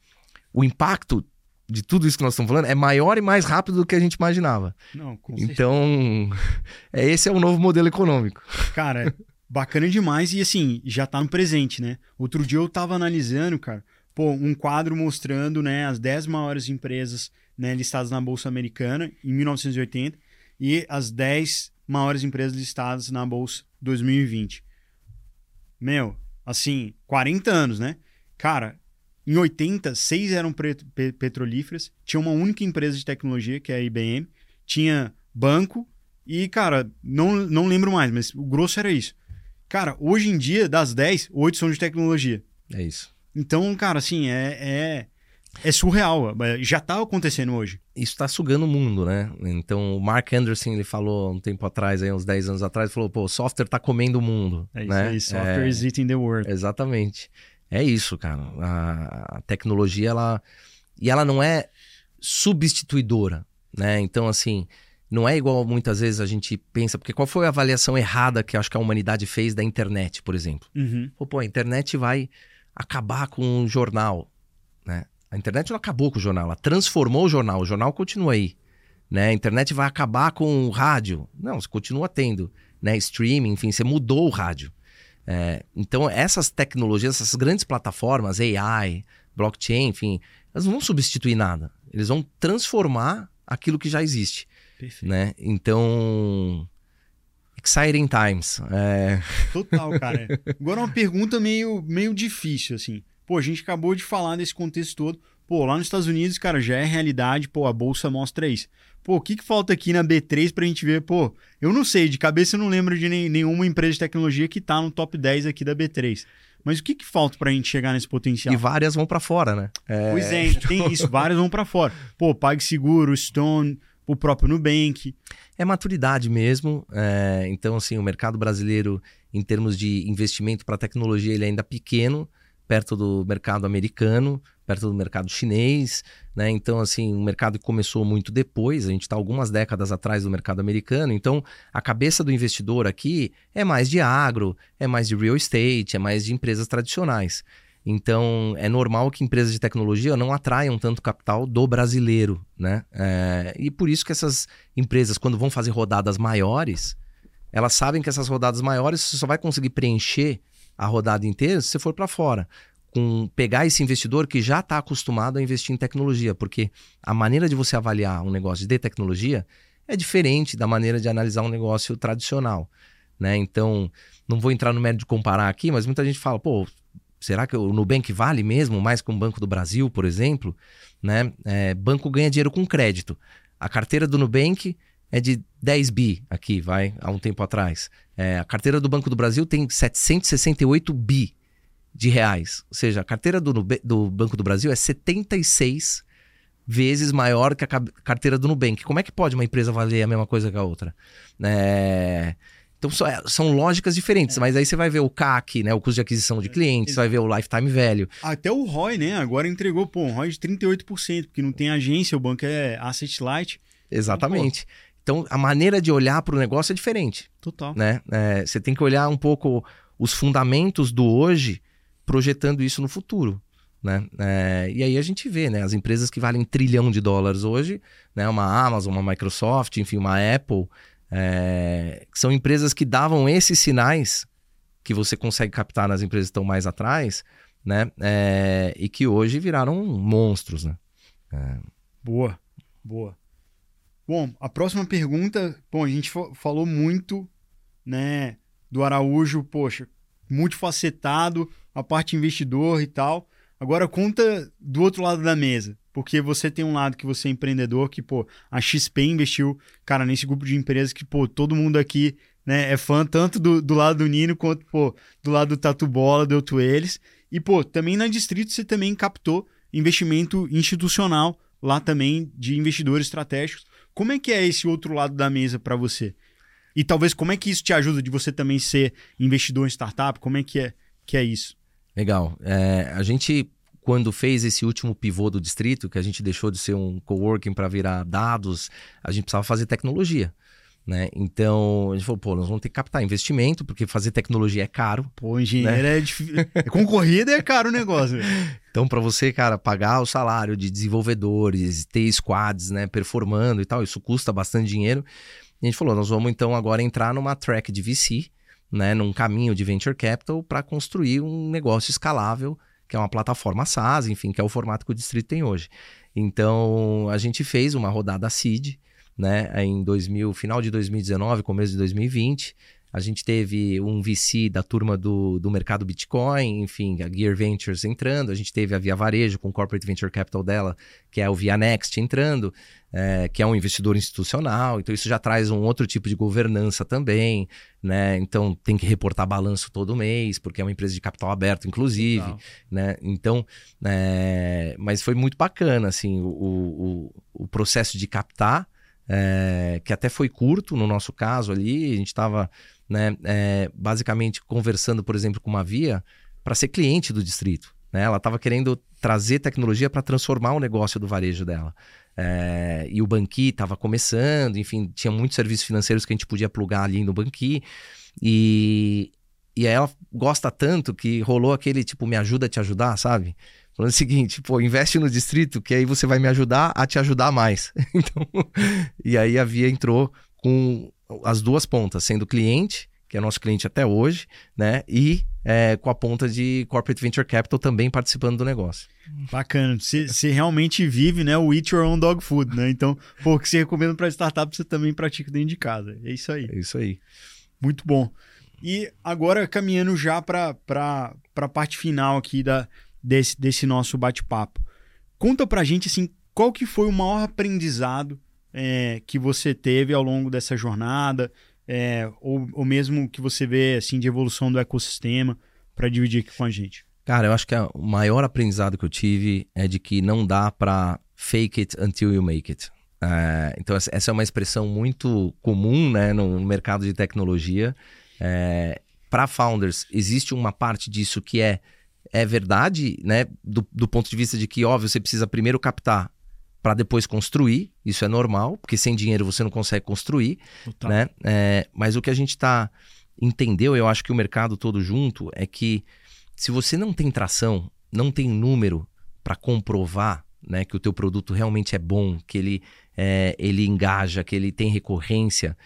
o impacto de tudo isso que nós estamos falando é maior e mais rápido do que a gente imaginava. Não, com então, é, esse é o novo modelo econômico.
Cara, bacana demais e assim, já está no presente, né? Outro dia eu estava analisando, cara, pô, um quadro mostrando, né, as 10 maiores empresas né, listadas na Bolsa Americana em 1980 e as 10 maiores empresas listadas na Bolsa 2020. Meu, assim, 40 anos, né? Cara, em 80, seis eram petrolíferas, tinha uma única empresa de tecnologia, que é a IBM, tinha banco e, cara, não, não lembro mais, mas o grosso era isso. Cara, hoje em dia, das 10, 8 são de tecnologia.
É isso.
Então, cara, assim, é, é, é surreal. Já está acontecendo hoje.
Isso está sugando o mundo, né? Então, o Mark Anderson, ele falou um tempo atrás, aí, uns 10 anos atrás, falou, pô, o software está comendo o mundo.
É isso
né?
aí, software é... is eating the world.
Exatamente. É isso, cara. A, a tecnologia, ela. E ela não é substituidora, né? Então, assim, não é igual muitas vezes a gente pensa, porque qual foi a avaliação errada que acho que a humanidade fez da internet, por exemplo?
Uhum.
Pô, pô, a internet vai acabar com o jornal, né? A internet não acabou com o jornal, ela transformou o jornal, o jornal continua aí, né? A internet vai acabar com o rádio. Não, você continua tendo, né? Streaming, enfim, você mudou o rádio. É, então, essas tecnologias, essas grandes plataformas, AI, blockchain, enfim, elas não vão substituir nada. Eles vão transformar aquilo que já existe. Perfeito. Né? Então, exciting times. É...
Total, cara. Agora uma pergunta meio, meio difícil, assim. Pô, a gente acabou de falar desse contexto todo. Pô, lá nos Estados Unidos, cara, já é realidade. Pô, a bolsa mostra isso. Pô, o que, que falta aqui na B3 pra gente ver? Pô, eu não sei, de cabeça eu não lembro de nem, nenhuma empresa de tecnologia que tá no top 10 aqui da B3. Mas o que, que falta pra gente chegar nesse potencial?
E várias vão para fora, né?
É... Pois é, tem isso, várias vão para fora. Pô, PagSeguro, Stone, o próprio Nubank.
É maturidade mesmo. É... Então, assim, o mercado brasileiro, em termos de investimento para tecnologia, ele é ainda pequeno perto do mercado americano, perto do mercado chinês, né? Então, assim, um mercado começou muito depois, a gente está algumas décadas atrás do mercado americano, então a cabeça do investidor aqui é mais de agro, é mais de real estate, é mais de empresas tradicionais. Então, é normal que empresas de tecnologia não atraiam tanto capital do brasileiro, né? É, e por isso que essas empresas, quando vão fazer rodadas maiores, elas sabem que essas rodadas maiores você só vai conseguir preencher a rodada inteira se você for para fora. Com pegar esse investidor que já está acostumado a investir em tecnologia, porque a maneira de você avaliar um negócio de tecnologia é diferente da maneira de analisar um negócio tradicional. Né? Então, não vou entrar no mérito de comparar aqui, mas muita gente fala, pô, será que o Nubank vale mesmo mais que um Banco do Brasil, por exemplo? Né? É, banco ganha dinheiro com crédito. A carteira do Nubank é de 10 bi aqui, vai, há um tempo atrás. É, a carteira do Banco do Brasil tem 768 bi de reais. Ou seja, a carteira do, do Banco do Brasil é 76 vezes maior que a carteira do Nubank. Como é que pode uma empresa valer a mesma coisa que a outra? É... Então é, são lógicas diferentes, é. mas aí você vai ver o CAC, né, o custo de aquisição de é, clientes, você vai ver o lifetime value.
Até o ROI, né, agora entregou pô, um ROI de 38%, porque não tem agência, o banco é asset light.
Exatamente. Então, então, a maneira de olhar para o negócio é diferente.
Total.
Né? É, você tem que olhar um pouco os fundamentos do hoje, projetando isso no futuro. Né? É, e aí a gente vê, né? As empresas que valem trilhão de dólares hoje, né? Uma Amazon, uma Microsoft, enfim, uma Apple, é, são empresas que davam esses sinais que você consegue captar nas empresas que estão mais atrás, né? É, e que hoje viraram monstros, né?
É. Boa, boa. Bom, a próxima pergunta, bom, a gente falou muito, né, do Araújo, poxa, multifacetado, a parte investidor e tal. Agora conta do outro lado da mesa, porque você tem um lado que você é empreendedor, que, pô, a XP investiu, cara, nesse grupo de empresas que, pô, todo mundo aqui, né, é fã tanto do, do lado do Nino quanto, pô, do lado do Tatu Bola, do Outro Eles. E, pô, também na Distrito você também captou investimento institucional lá também de investidores estratégicos Como é que é esse outro lado da mesa para você? E talvez como é que isso te ajuda de você também ser investidor em startup? Como é que é, que é isso?
Legal. É, a gente, quando fez esse último pivô do distrito, que a gente deixou de ser um coworking para virar dados, a gente precisava fazer tecnologia. Né? Então a gente falou, pô, nós vamos ter que captar investimento, porque fazer tecnologia é caro.
Pô, engenheiro né? é, difícil. é concorrida é caro o negócio.
então, para você, cara, pagar o salário de desenvolvedores, ter squads, né, performando e tal, isso custa bastante dinheiro. E a gente falou, nós vamos então agora entrar numa track de VC, né, num caminho de venture capital para construir um negócio escalável, que é uma plataforma SaaS, enfim, que é o formato que o distrito tem hoje. Então, a gente fez uma rodada seed, né, em 2000, final de 2019, começo de 2020. A gente teve um VC da turma do, do mercado Bitcoin, enfim, a Gear Ventures entrando. A gente teve a Via Varejo com o Corporate Venture Capital dela, que é o Via Next entrando, é, que é um investidor institucional. Então, isso já traz um outro tipo de governança também, né? Então, tem que reportar balanço todo mês, porque é uma empresa de capital aberto, inclusive, Total. né? Então, é... mas foi muito bacana, assim, o, o, o processo de captar, é, que até foi curto no nosso caso ali. A gente estava né, é, basicamente conversando, por exemplo, com uma via para ser cliente do distrito. Né? Ela estava querendo trazer tecnologia para transformar o negócio do varejo dela. É, e o Banqui estava começando, enfim, tinha muitos serviços financeiros que a gente podia plugar ali no Banqui. E, e aí ela gosta tanto que rolou aquele tipo, me ajuda a te ajudar, sabe? Falando o seguinte, pô, investe no distrito que aí você vai me ajudar a te ajudar mais. então, e aí a Via entrou com as duas pontas, sendo cliente, que é nosso cliente até hoje, né? E é, com a ponta de Corporate Venture Capital também participando do negócio.
Bacana. Você realmente vive, né? O Eat Your Own Dog Food, né? Então, pô, o que você recomenda para startup, você também pratica dentro de casa. É isso aí.
É isso aí.
Muito bom. E agora, caminhando já para a parte final aqui da, desse, desse nosso bate-papo. Conta pra gente, assim, qual que foi o maior aprendizado é, que você teve ao longo dessa jornada, é, ou, ou mesmo que você vê, assim, de evolução do ecossistema, para dividir aqui com a gente.
Cara, eu acho que o maior aprendizado que eu tive é de que não dá para fake it until you make it. É, então, essa é uma expressão muito comum né, no mercado de tecnologia. É, para founders, existe uma parte disso que é é verdade, né? Do, do ponto de vista de que, óbvio, você precisa primeiro captar para depois construir. Isso é normal, porque sem dinheiro você não consegue construir, né? É, mas o que a gente está entendeu, eu acho que o mercado todo junto é que se você não tem tração, não tem número para comprovar, né, que o teu produto realmente é bom, que ele é, ele engaja, que ele tem recorrência,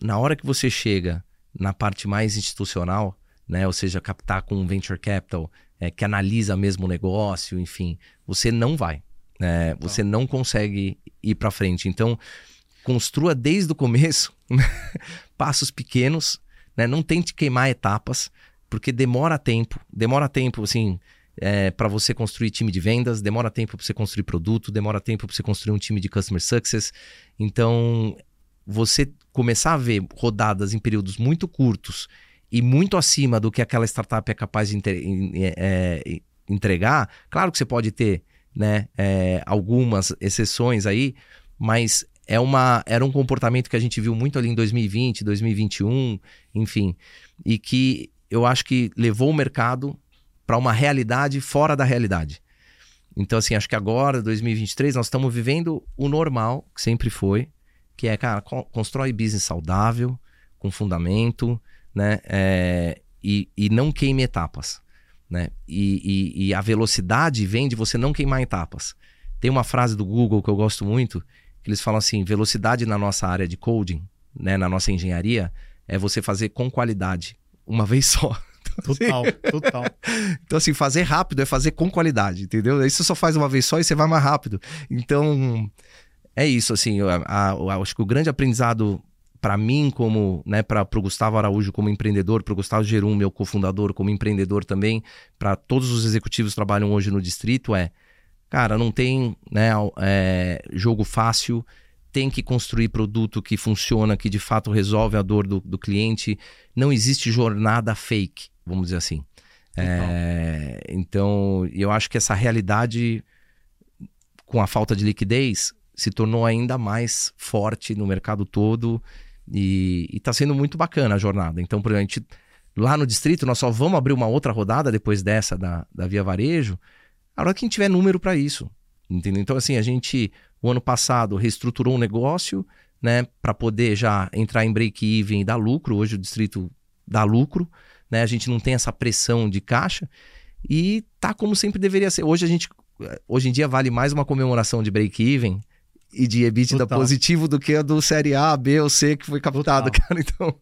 na hora que você chega na parte mais institucional, né, ou seja, captar com venture capital, é, que analisa mesmo o negócio, enfim, você não vai. Né? Você não consegue ir para frente. Então, construa desde o começo passos pequenos, né? não tente queimar etapas, porque demora tempo. Demora tempo, assim, é, para você construir time de vendas, demora tempo para você construir produto, demora tempo para você construir um time de customer success. Então, você começar a ver rodadas em períodos muito curtos e muito acima do que aquela startup é capaz de é, entregar, claro que você pode ter né, é, algumas exceções aí, mas é uma, era um comportamento que a gente viu muito ali em 2020, 2021, enfim, e que eu acho que levou o mercado para uma realidade fora da realidade. Então, assim, acho que agora, 2023, nós estamos vivendo o normal, que sempre foi, que é, cara, constrói business saudável, com fundamento, né? É, e, e não queime etapas. Né? E, e, e, a velocidade vem de você não queimar etapas. Tem uma frase do Google que eu gosto muito, que eles falam assim: velocidade na nossa área de coding, né, na nossa engenharia, é você fazer com qualidade, uma vez só.
Total, total.
Então, assim, fazer rápido é fazer com qualidade, entendeu? Aí você só faz uma vez só e você vai mais rápido. Então, é isso, assim, a, a, acho que o grande aprendizado para mim, como, né, para o Gustavo Araújo como empreendedor, para o Gustavo Gerum, meu cofundador, como empreendedor também, para todos os executivos que trabalham hoje no distrito, é, cara, não tem né, é, jogo fácil, tem que construir produto que funciona, que de fato resolve a dor do, do cliente. Não existe jornada fake, vamos dizer assim. É, então, eu acho que essa realidade, com a falta de liquidez, se tornou ainda mais forte no mercado todo e está sendo muito bacana a jornada. Então, por exemplo, a gente, lá no distrito, nós só vamos abrir uma outra rodada depois dessa da, da Via Varejo, a hora que a gente tiver número para isso. Entendeu? Então, assim, a gente, o ano passado, reestruturou um negócio, né, para poder já entrar em break-even e dar lucro. Hoje o distrito dá lucro, né? A gente não tem essa pressão de caixa e tá como sempre deveria ser. Hoje a gente, hoje em dia vale mais uma comemoração de break-even e de EBITDA Total. positivo do que a do Série A, B ou C que foi captado, Total. cara. Então,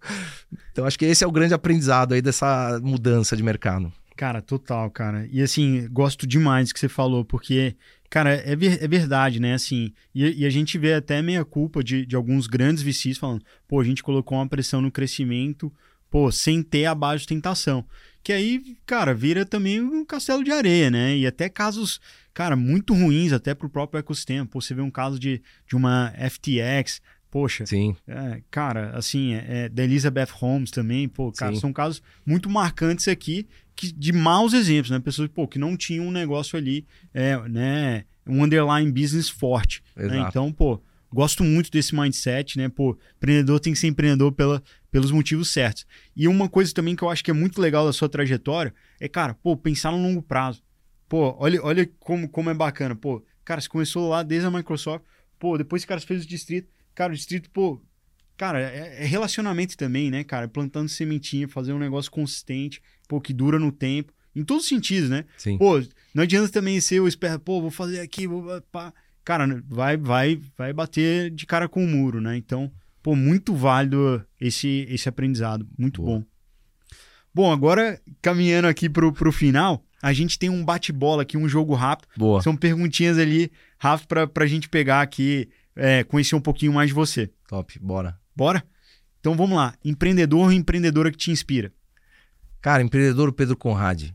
então acho que esse é o grande aprendizado aí dessa mudança de mercado.
Cara, total, cara. E assim, gosto demais do que você falou, porque, cara, é, ver, é verdade, né? Assim, e, e, a gente vê até meia culpa de, de alguns grandes VCs falando, pô, a gente colocou uma pressão no crescimento, pô, sem ter a base de tentação. Que aí, cara, vira também um castelo de areia, né? E até casos, cara, muito ruins até pro próprio ecossistema. Pô, você vê um caso de, de uma FTX, Poxa,
Sim.
É, cara, assim, é, é, da Elizabeth Holmes também, pô, cara, Sim. são casos muito marcantes aqui que, de maus exemplos, né? Pessoas pô, que não tinham um negócio ali, é, né? Um underlying business forte. Né? Então, pô, gosto muito desse mindset, né? Pô, empreendedor tem que ser empreendedor pela, pelos motivos certos. E uma coisa também que eu acho que é muito legal da sua trajetória é, cara, pô, pensar no longo prazo. Pô, olha, olha como, como é bacana. Pô, cara, você começou lá desde a Microsoft, pô, depois o cara fez o distrito Cara, o distrito, pô, cara, é, é, relacionamento também, né, cara? Plantando sementinha, fazer um negócio consistente, pô, que dura no tempo, em todos os sentidos, né?
Sim.
Pô, não adianta também ser o esperto, pô, vou fazer aqui, vou. Pá. Cara, vai, vai, vai bater de cara com o muro, né? Então, pô, muito válido esse, esse aprendizado, muito Boa. bom. Bom, agora caminhando aqui pro, pro final, a gente tem um bate-bola aqui, um jogo rápido.
Boa.
São perguntinhas ali rápido pra, pra gente pegar aqui é, conhecer um pouquinho mais de você.
Top, bora.
Bora? Então vamos lá. Empreendedor ou empreendedora que te inspira?
Cara, empreendedor Pedro Conrad.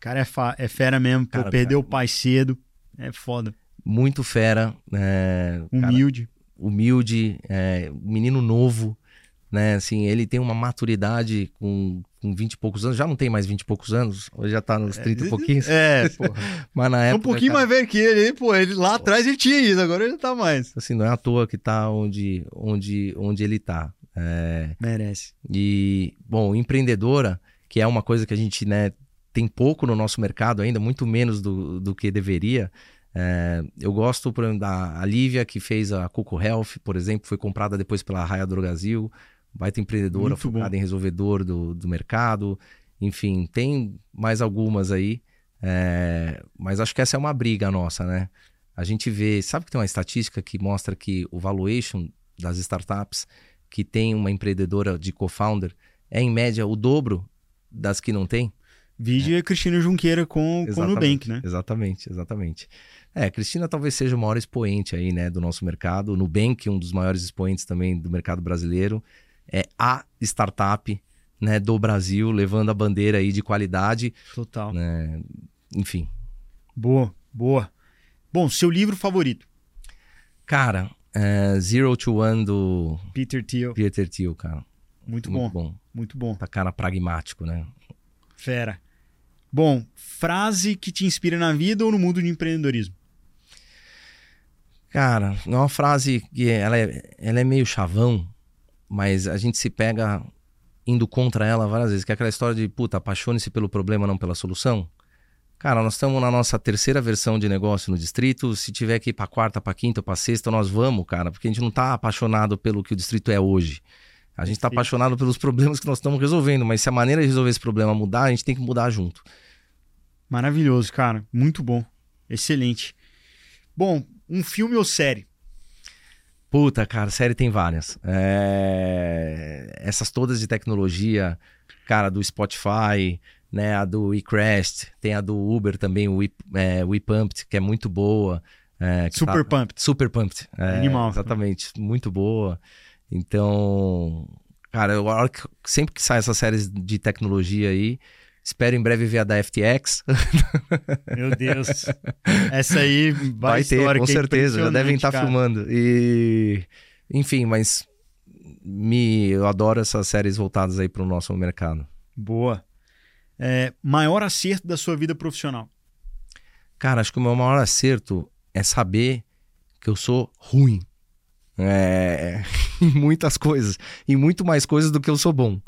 Cara, é, fa é fera mesmo. Cara, pô, perdeu cara... o pai cedo. É foda.
Muito fera. É...
Humilde.
Cara, humilde, é... menino novo né? Assim, ele tem uma maturidade com, com 20 e poucos anos, já não tem mais 20 e poucos anos, hoje já tá nos 30 é, e pouquinhos.
É, porra.
Mas na época.
Um pouquinho cara... mais velho que ele, pô, ele lá atrás ele tinha isso, agora ele tá mais.
Assim, não é à toa que tá onde, onde, onde ele tá. É...
Merece.
E, bom, empreendedora, que é uma coisa que a gente, né, tem pouco no nosso mercado ainda, muito menos do, do que deveria. É, eu gosto, por exemplo, da Lívia, que fez a Coco Health, por exemplo, foi comprada depois pela Raia Drogazil baita empreendedora Muito focada bom. em resolvedor do, do mercado. Enfim, tem mais algumas aí. É, mas acho que essa é uma briga nossa, né? A gente vê, sabe que tem uma estatística que mostra que o valuation das startups que tem uma empreendedora de co-founder é em média o dobro das que não tem?
Vídeo é. a Cristina Junqueira com, com o Nubank, né?
Exatamente, exatamente. É, Cristina talvez seja o maior expoente aí, né, do nosso mercado. O Nubank, um dos maiores expoentes também do mercado brasileiro é a startup né, do Brasil, levando a bandeira aí de qualidade.
Total.
Né? Enfim.
Boa, boa. Bom, seu livro favorito?
Cara, é Zero to One do
Peter Thiel.
Peter Thiel, cara.
Muito, muito bom. bom. Muito bom.
Tá cara pragmático, né?
Fera. Bom, frase que te inspira na vida ou no mundo de empreendedorismo?
Cara, é uma frase que ela é, ela é meio chavão, mas a gente se pega indo contra ela várias vezes, que é aquela história de, puta, apaixone-se pelo problema, não pela solução. Cara, nós estamos na nossa terceira versão de negócio no distrito. Se tiver que ir para quarta, para quinta, para sexta, nós vamos, cara, porque a gente não está apaixonado pelo que o distrito é hoje. A gente está apaixonado pelos problemas que nós estamos resolvendo, mas se a maneira de resolver esse problema mudar, a gente tem que mudar junto.
Maravilhoso, cara. Muito bom. Excelente. Bom, um filme ou série?
Puta, cara, série tem várias. É... Essas todas de tecnologia, cara, do Spotify, né? A do eCrest, tem a do Uber também, o We, é, We Pumped, que é muito boa. É,
Super tá... Pumped.
Super Pumped. É,
Animal.
Exatamente, muito boa. Então, cara, eu, sempre que sai essas séries de tecnologia aí, Espero em breve ver a da FTX.
Meu Deus. Essa aí vai,
vai ter, com certeza. Já devem estar tá filmando. E, enfim, mas me, eu adoro essas séries voltadas aí para o nosso mercado.
Boa. É, maior acerto da sua vida profissional?
Cara, acho que o meu maior acerto é saber que eu sou ruim. É, em muitas coisas. E muito mais coisas do que eu sou bom.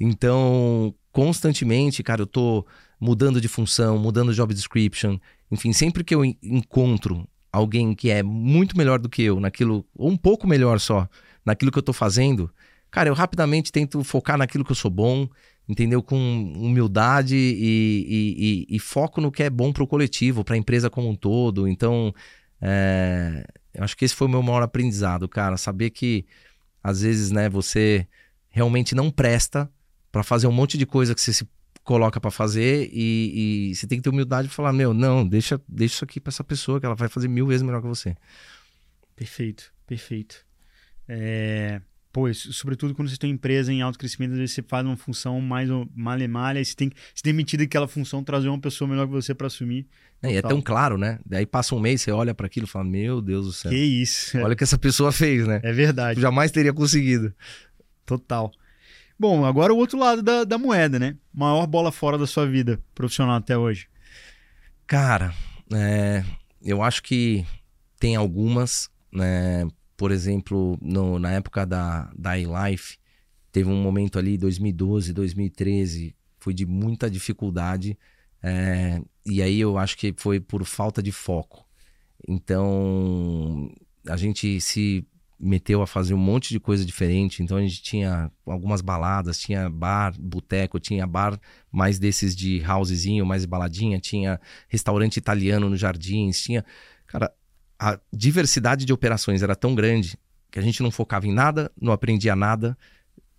Então, constantemente, cara, eu tô mudando de função, mudando job description. Enfim, sempre que eu encontro alguém que é muito melhor do que eu naquilo, ou um pouco melhor só, naquilo que eu tô fazendo, cara, eu rapidamente tento focar naquilo que eu sou bom, entendeu? Com humildade e, e, e, e foco no que é bom para o coletivo, para a empresa como um todo. Então, é, eu acho que esse foi o meu maior aprendizado, cara. Saber que às vezes, né, você realmente não presta para fazer um monte de coisa que você se coloca para fazer e, e, você tem que ter humildade de falar, meu, não, deixa, deixa isso aqui para essa pessoa que ela vai fazer mil vezes melhor que você.
Perfeito, perfeito. É, pô, sobretudo quando você tem empresa em alto crescimento, às vezes você faz uma função mais malha-malha, você tem que se demitir daquela função, trazer uma pessoa melhor que você para assumir.
É, e é tão claro, né? Daí passa um mês, você olha para aquilo e fala, meu Deus do céu.
Que isso.
Olha o que essa pessoa fez, né?
É verdade.
Eu jamais teria conseguido.
Total. Bom, agora o outro lado da, da moeda, né? Maior bola fora da sua vida profissional até hoje.
Cara, é, eu acho que tem algumas, né? Por exemplo, no, na época da, da iLife, teve um momento ali, 2012, 2013, foi de muita dificuldade. É, e aí eu acho que foi por falta de foco. Então, a gente se meteu a fazer um monte de coisa diferente. Então a gente tinha algumas baladas, tinha bar, boteco, tinha bar mais desses de housezinho, mais baladinha, tinha restaurante italiano nos jardins, tinha. Cara, a diversidade de operações era tão grande que a gente não focava em nada, não aprendia nada,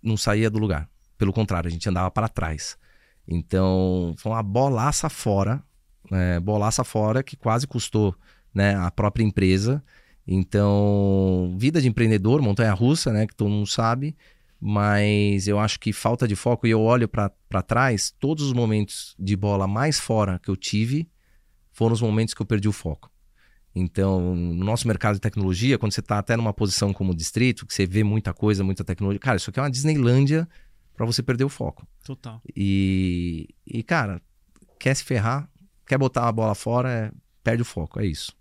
não saía do lugar. Pelo contrário, a gente andava para trás. Então, foi uma bolaça fora, né? bolaça fora que quase custou né, a própria empresa. Então, vida de empreendedor, montanha russa, né, que todo mundo sabe, mas eu acho que falta de foco e eu olho para trás, todos os momentos de bola mais fora que eu tive foram os momentos que eu perdi o foco. Então, no nosso mercado de tecnologia, quando você está até numa posição como distrito, que você vê muita coisa, muita tecnologia, cara, isso aqui é uma Disneylândia para você perder o foco.
Total.
E, e, cara, quer se ferrar, quer botar a bola fora, é, perde o foco, é isso.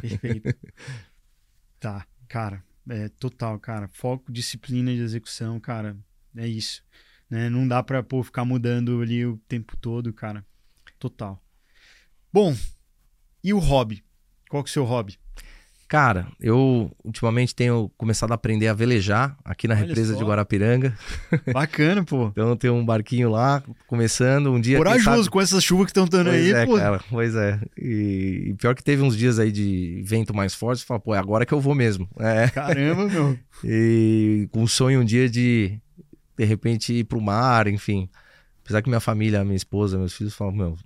Perfeito. tá, cara, é total, cara. Foco, disciplina de execução, cara, é isso. Né? Não dá pra pô, ficar mudando ali o tempo todo, cara. Total. Bom, e o hobby? Qual que é o seu hobby?
Cara, eu ultimamente tenho começado a aprender a velejar aqui na Olha represa só. de Guarapiranga.
Bacana, pô.
então tem um barquinho lá, começando um dia.
Corajoso sabe... com essas chuvas que estão dando aí,
é,
pô.
Cara, pois é. E, e, pior que teve uns dias aí de vento mais forte, você fala, pô, é agora que eu vou mesmo. É.
Caramba, meu.
e com um sonho um dia de, de repente, ir pro mar, enfim. Apesar que minha família, minha esposa, meus filhos falam, meu,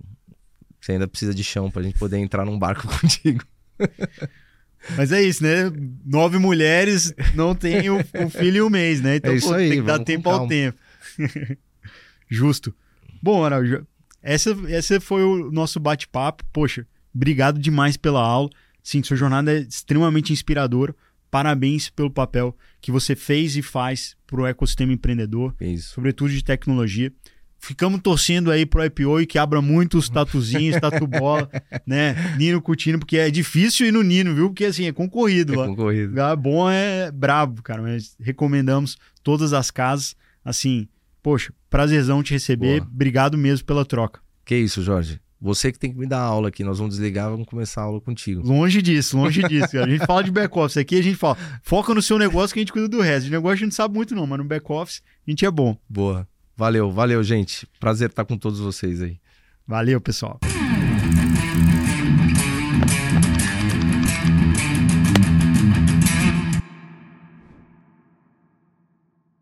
você ainda precisa de chão pra gente poder entrar num barco contigo.
Mas é isso, né? Nove mulheres não tem o, o filho e o mês, né?
Então, é pô, aí,
tem que dar tempo ao tempo. Justo. Bom, Araújo, essa, essa foi o nosso bate-papo. Poxa, obrigado demais pela aula. Sim, sua jornada é extremamente inspiradora. Parabéns pelo papel que você fez e faz para o ecossistema empreendedor,
isso.
sobretudo de tecnologia. Ficamos torcendo aí pro IPO e que abra muitos tatuzinhos, tatu bola, né? Nino Coutinho, porque é difícil ir no Nino, viu? Porque assim, é concorrido é lá.
concorrido.
Lugar bom é brabo, cara. Mas recomendamos todas as casas. Assim, poxa, prazerzão te receber. Boa. Obrigado mesmo pela troca.
Que isso, Jorge. Você que tem que me dar aula aqui. Nós vamos desligar, vamos começar a aula contigo.
Longe disso, longe disso. A gente fala de back-office aqui, a gente fala, foca no seu negócio que a gente cuida do resto. De negócio a gente não sabe muito não, mas no back-office a gente é bom.
Boa. Valeu, valeu, gente. Prazer estar com todos vocês aí.
Valeu, pessoal.